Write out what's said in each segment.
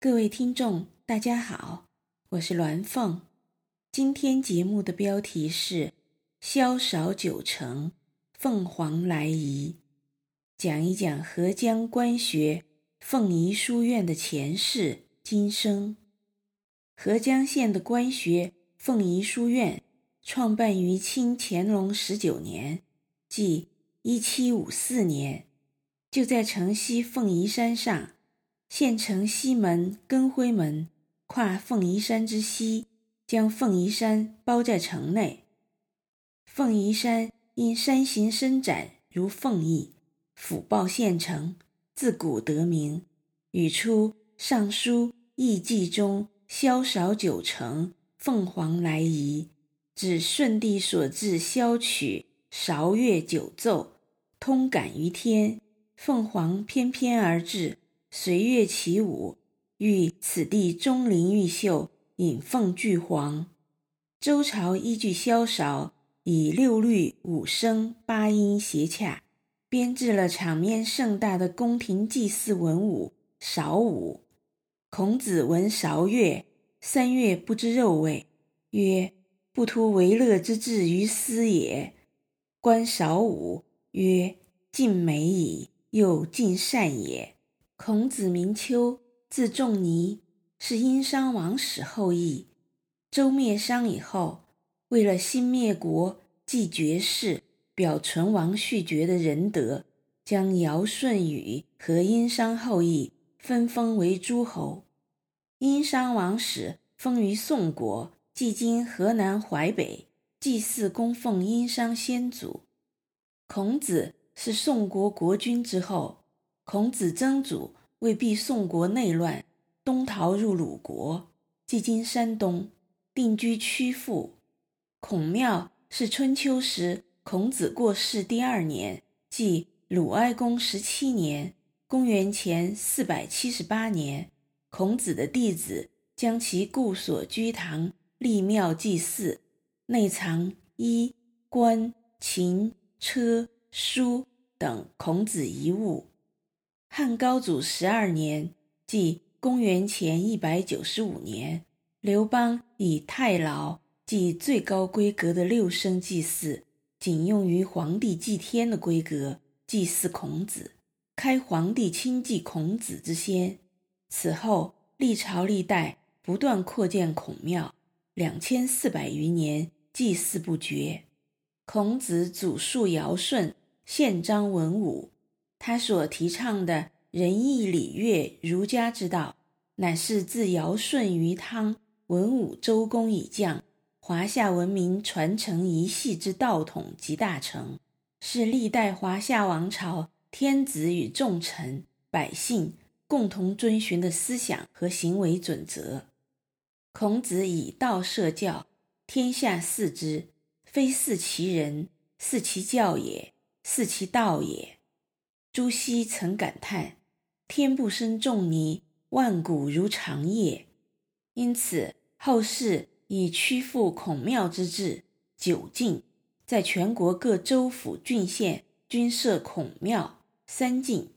各位听众，大家好，我是鸾凤。今天节目的标题是“萧韶九成，凤凰来仪”，讲一讲合江官学凤仪书院的前世今生。合江县的官学凤仪书院创办于清乾隆十九年，即一七五四年，就在城西凤仪山上。县城西门根辉门，跨凤仪山之西，将凤仪山包在城内。凤仪山因山形伸展如凤翼，辅抱县城，自古得名。语出《尚书驿记》中“萧韶九成，凤凰来仪”，指舜帝所制箫曲韶乐九奏，通感于天，凤凰翩翩而至。随乐起舞，欲此地钟灵毓秀，引凤聚凰。周朝依据箫韶，以六律五声八音谐洽，编制了场面盛大的宫廷祭祀文舞韶舞。孔子闻韶乐，三月不知肉味，曰：“不图为乐之至于斯也。”观韶舞，曰：“尽美矣，又尽善也。”孔子名丘，字仲尼，是殷商王室后裔。周灭商以后，为了兴灭国、继绝世、表存亡续绝的仁德，将尧舜禹和殷商后裔分封为诸侯。殷商王室封于宋国，即今河南淮北，祭祀供奉殷商先祖。孔子是宋国国君之后。孔子曾祖为避宋国内乱，东逃入鲁国（即今山东），定居曲阜。孔庙是春秋时孔子过世第二年，即鲁哀公十七年（公元前四百七十八年），孔子的弟子将其故所居堂立庙祭祀，内藏衣、冠、琴、车、书等孔子遗物。汉高祖十二年，即公元前一百九十五年，刘邦以太牢，即最高规格的六声祭祀，仅用于皇帝祭天的规格祭祀孔子，开皇帝亲祭孔子之先。此后，历朝历代不断扩建孔庙，两千四百余年祭祀不绝。孔子祖述尧舜，宪章文武。他所提倡的仁义礼乐儒家之道，乃是自尧舜禹汤文武周公以降，华夏文明传承一系之道统集大成，是历代华夏王朝天子与众臣百姓共同遵循的思想和行为准则。孔子以道设教，天下祀之，非祀其人，祀其教也，祀其道也。朱熹曾感叹：“天不生仲尼，万古如长夜。”因此，后世以曲阜孔庙之制，九进，在全国各州府郡县均设孔庙三进，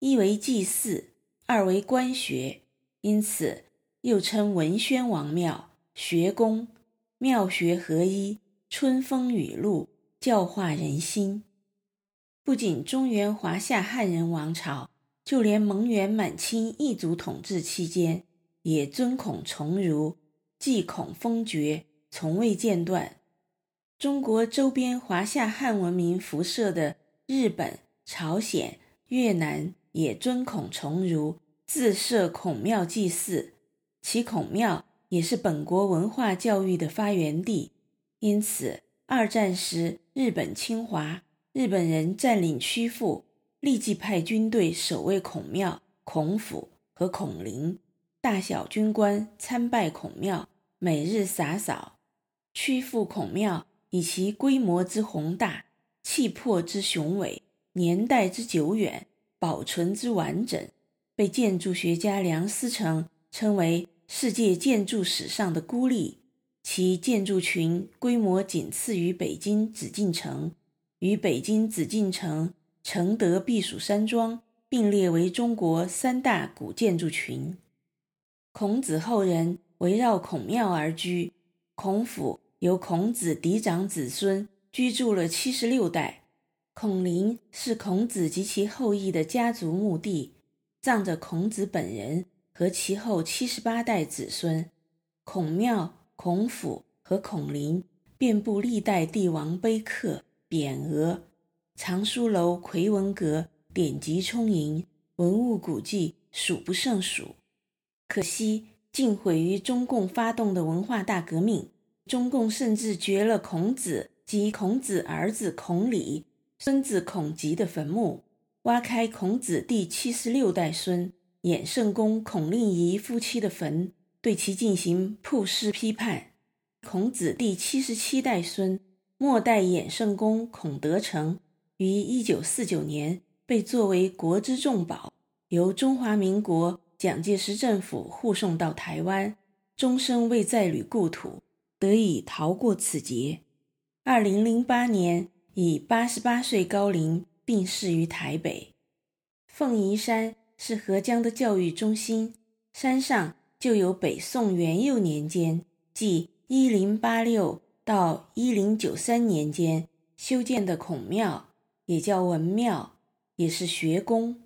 一为祭祀，二为官学，因此又称文宣王庙、学宫，庙学合一，春风雨露，教化人心。不仅中原华夏汉人王朝，就连蒙元满清异族统治期间，也尊孔崇儒，祭孔封爵，从未间断。中国周边华夏汉文明辐射的日本、朝鲜、越南也尊孔崇儒，自设孔庙祭祀，其孔庙也是本国文化教育的发源地。因此，二战时日本侵华。日本人占领曲阜，立即派军队守卫孔庙、孔府和孔陵，大小军官参拜孔庙，每日洒扫。曲阜孔庙以其规模之宏大、气魄之雄伟、年代之久远、保存之完整，被建筑学家梁思成称为世界建筑史上的孤立。其建筑群规模仅次于北京紫禁城。与北京紫禁城、承德避暑山庄并列为中国三大古建筑群。孔子后人围绕孔庙而居，孔府由孔子嫡长子孙居住了七十六代。孔林是孔子及其后裔的家族墓地，葬着孔子本人和其后七十八代子孙。孔庙、孔府和孔林遍布历代帝王碑刻、匾额，藏书楼、奎文阁典籍充盈，文物古迹数不胜数。可惜，尽毁于中共发动的文化大革命。中共甚至掘了孔子及孔子儿子孔鲤、孙子孔吉的坟墓，挖开孔子第七十六代孙衍圣公孔令仪夫妻的坟，对其进行曝尸批判。孔子第七十七代孙末代衍圣公孔德成于一九四九年被作为国之重宝，由中华民国。蒋介石政府护送到台湾，终生未再履故土，得以逃过此劫。二零零八年，以八十八岁高龄病逝于台北。凤仪山是合江的教育中心，山上就有北宋元佑年间，即一零八六到一零九三年间修建的孔庙，也叫文庙，也是学宫，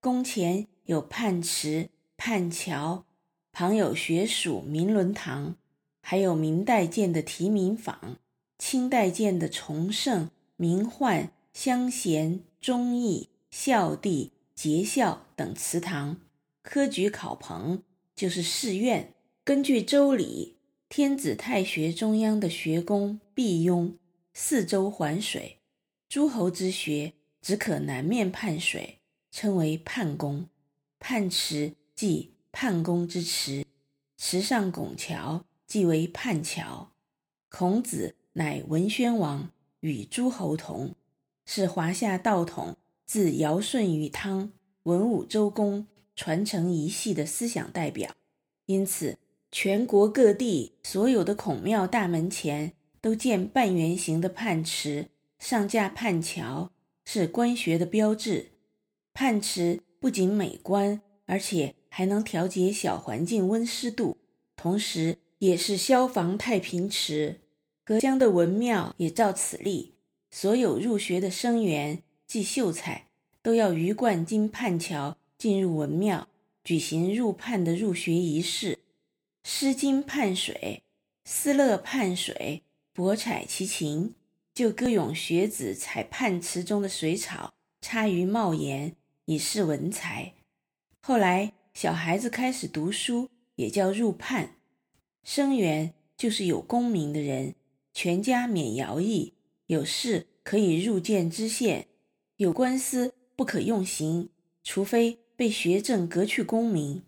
宫前。有泮池、泮桥，旁有学署明伦堂，还有明代建的题名坊、清代建的崇圣、明焕、香贤、忠义、孝弟、节孝等祠堂。科举考棚就是试院。根据周礼，天子太学中央的学宫必拥，四周环水，诸侯之学只可南面畔水，称为畔宫。畔池即畔宫之池，池上拱桥即为畔桥。孔子乃文宣王，与诸侯同，是华夏道统自尧舜禹汤、文武周公传承一系的思想代表。因此，全国各地所有的孔庙大门前都建半圆形的泮池，上架泮桥，是官学的标志。泮池。不仅美观，而且还能调节小环境温湿度，同时也是消防太平池。隔江的文庙也照此例，所有入学的生源即秀才都要鱼贯经泮桥进入文庙，举行入泮的入学仪式。诗经泮水，思乐泮水，博采其情，就歌咏学子采泮池中的水草，插于帽檐。以示文才。后来小孩子开始读书，也叫入泮。生员就是有功名的人，全家免徭役，有事可以入见知县，有官司不可用刑，除非被学政革去功名。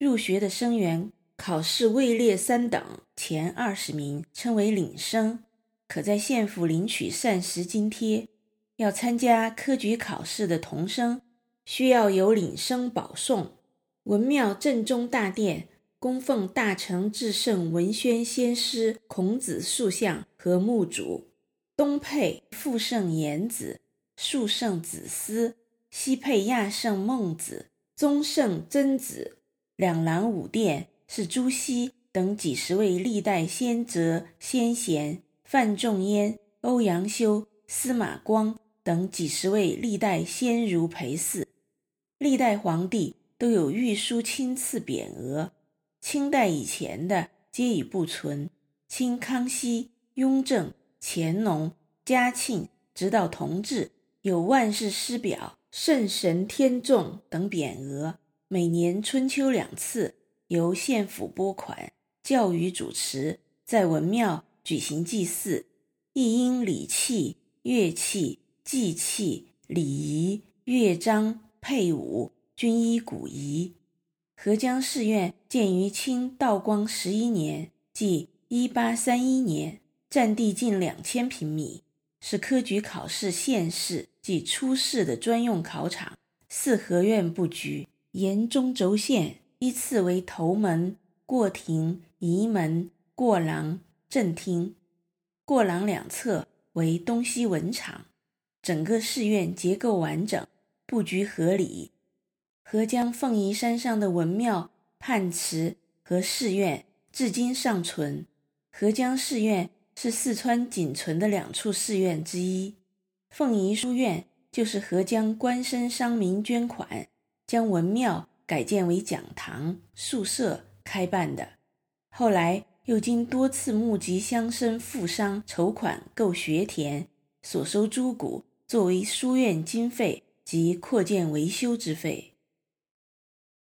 入学的生员考试位列三等，前二十名称为领生，可在县府领取膳食津贴。要参加科举考试的童生。需要有领生保送。文庙正中大殿供奉大成至圣文宣先师孔子塑像和墓主，东配父圣颜子，庶圣子思，西配亚圣孟子，宗圣曾子。两廊五殿是朱熹等几十位历代先哲先贤，范仲淹、欧阳修、司马光等几十位历代先儒陪祀。历代皇帝都有御书亲赐匾额，清代以前的皆已不存。清康熙、雍正、乾隆、嘉庆，直到同治，有万世师表、圣神天众等匾额。每年春秋两次，由县府拨款，教育主持，在文庙举行祭祀，亦因礼器、乐器、祭器、礼仪、乐章。配舞、均依古仪。合江寺院建于清道光十一年，即一八三一年，占地近两千平米，是科举考试县试及初试的专用考场。四合院布局，沿中轴线依次为头门、过庭、仪门、过廊、正厅。过廊两侧为东西文场，整个寺院结构完整。布局合理，合江凤仪山上的文庙泮池和寺院至今尚存。合江寺院是四川仅存的两处寺院之一。凤仪书院就是合江官绅商民捐款，将文庙改建为讲堂、宿舍开办的。后来又经多次募集乡绅富商筹款购学田，所收诸股作为书院经费及扩建维修之费。